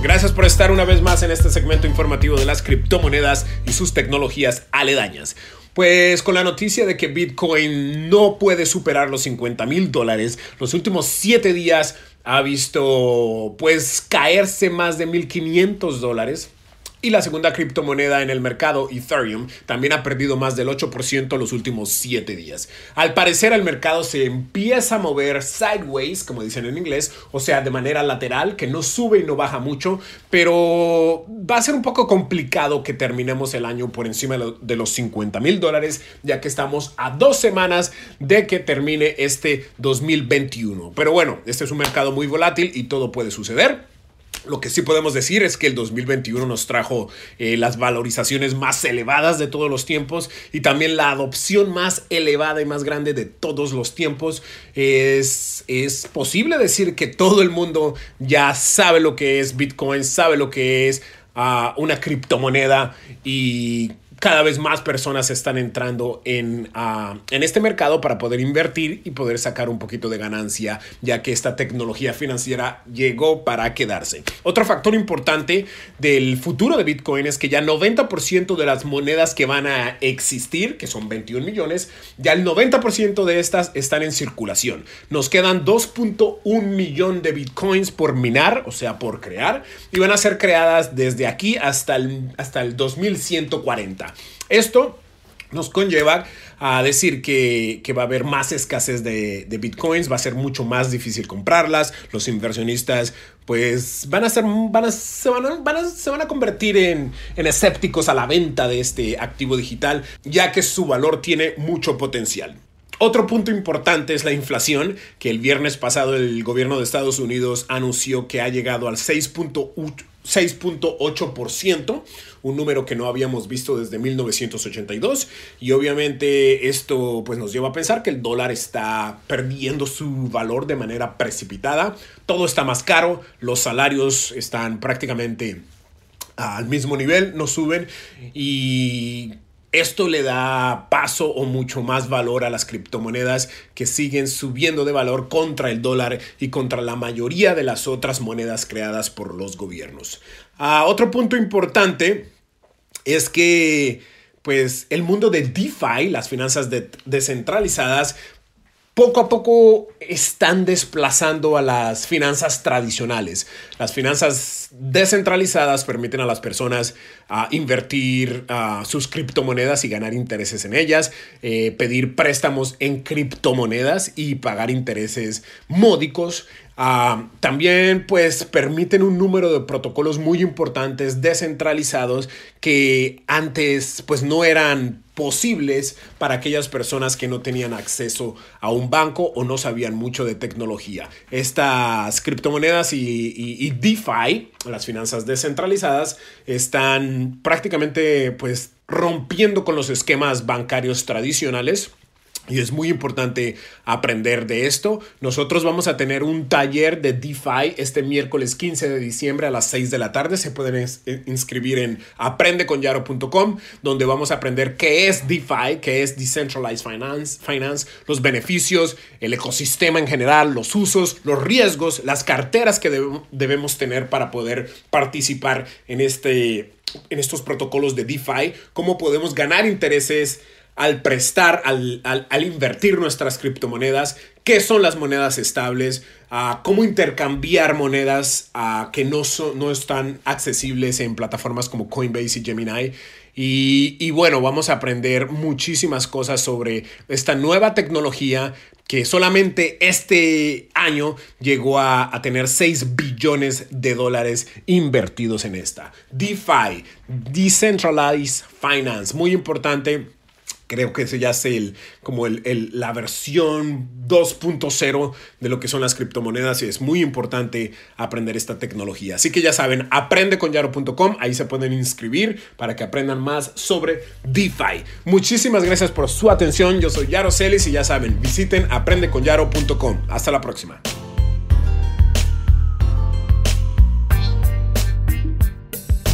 Gracias por estar una vez más en este segmento informativo de las criptomonedas y sus tecnologías aledañas. Pues con la noticia de que Bitcoin no puede superar los 50 mil dólares, los últimos 7 días ha visto pues caerse más de 1.500 dólares. Y la segunda criptomoneda en el mercado, Ethereum, también ha perdido más del 8% los últimos 7 días. Al parecer el mercado se empieza a mover sideways, como dicen en inglés, o sea, de manera lateral, que no sube y no baja mucho, pero va a ser un poco complicado que terminemos el año por encima de los 50 mil dólares, ya que estamos a dos semanas de que termine este 2021. Pero bueno, este es un mercado muy volátil y todo puede suceder. Lo que sí podemos decir es que el 2021 nos trajo eh, las valorizaciones más elevadas de todos los tiempos y también la adopción más elevada y más grande de todos los tiempos. Es, es posible decir que todo el mundo ya sabe lo que es Bitcoin, sabe lo que es ah, una criptomoneda y cada vez más personas están entrando en, ah, en, este mercado para poder invertir y poder sacar un poquito de ganancia, ya que esta tecnología financiera llegó para quedarse. Otro factor importante del futuro de Bitcoin es que ya 90% de las monedas que van a existir, que son 21 millones, ya el 90% de estas están en circulación. Nos quedan 2.1 millón de Bitcoins por minar, o sea, por crear, y van a ser creadas desde aquí hasta el, hasta el 2140. Esto nos conlleva a decir que, va a haber más escasez de, bitcoins, va a ser mucho más difícil comprarlas, los inversionistas pues van a ser, van se, van a, convertir en, en escépticos a la venta de este activo digital, ya que su valor tiene mucho potencial. Otro punto importante es la inflación, que el viernes pasado el gobierno de Estados Unidos anunció que ha llegado al 6.8 6.8%, un número que no habíamos visto desde 1982 y obviamente esto pues nos lleva a pensar que el dólar está perdiendo su valor de manera precipitada, todo está más caro, los salarios están prácticamente al mismo nivel, no suben y esto le da paso o mucho más valor a las criptomonedas que siguen subiendo de valor contra el dólar y contra la mayoría de las otras monedas creadas por los gobiernos. Ah, otro punto importante es que pues el mundo de DeFi, las finanzas descentralizadas, poco a poco están desplazando a las finanzas tradicionales. Las finanzas descentralizadas permiten a las personas ah, invertir ah, sus criptomonedas y ganar intereses en ellas, eh, pedir préstamos en criptomonedas y pagar intereses módicos. Ah, también pues permiten un número de protocolos muy importantes descentralizados que antes pues no eran posibles para aquellas personas que no tenían acceso a un banco o no sabían mucho de tecnología. Estas criptomonedas y, DeFi, las finanzas descentralizadas, están prácticamente pues rompiendo con los esquemas bancarios tradicionales y es muy importante aprender de esto. Nosotros vamos a tener un taller de DeFi este miércoles 15 de diciembre a las 6 de la tarde. Se pueden eh, inscribir en aprendeconyaro.com, donde vamos a aprender qué es DeFi, qué es Decentralized Finance, Finance, los beneficios, el ecosistema en general, los usos, los riesgos, las carteras que debemos tener para poder participar en, este, en estos protocolos de DeFi, cómo podemos ganar intereses al prestar, al, invertir nuestras criptomonedas, qué son las monedas estables, cómo intercambiar monedas que no, no están accesibles en plataformas como Coinbase y Gemini. Y, bueno, vamos a aprender muchísimas cosas sobre esta nueva tecnología que solamente este año llegó a, a, tener 6 billones de dólares invertidos en esta. DeFi, Decentralized Finance, muy importante Creo que ese ya es el, como el, la versión 2.0 de lo que son las criptomonedas y es muy importante aprender esta tecnología. Así que ya saben, aprendeconyaro.com, ahí se pueden inscribir para que aprendan más sobre DeFi. Muchísimas gracias por su atención, yo soy Yaro Celis y ya saben, visiten aprendeconyaro.com. Hasta la próxima.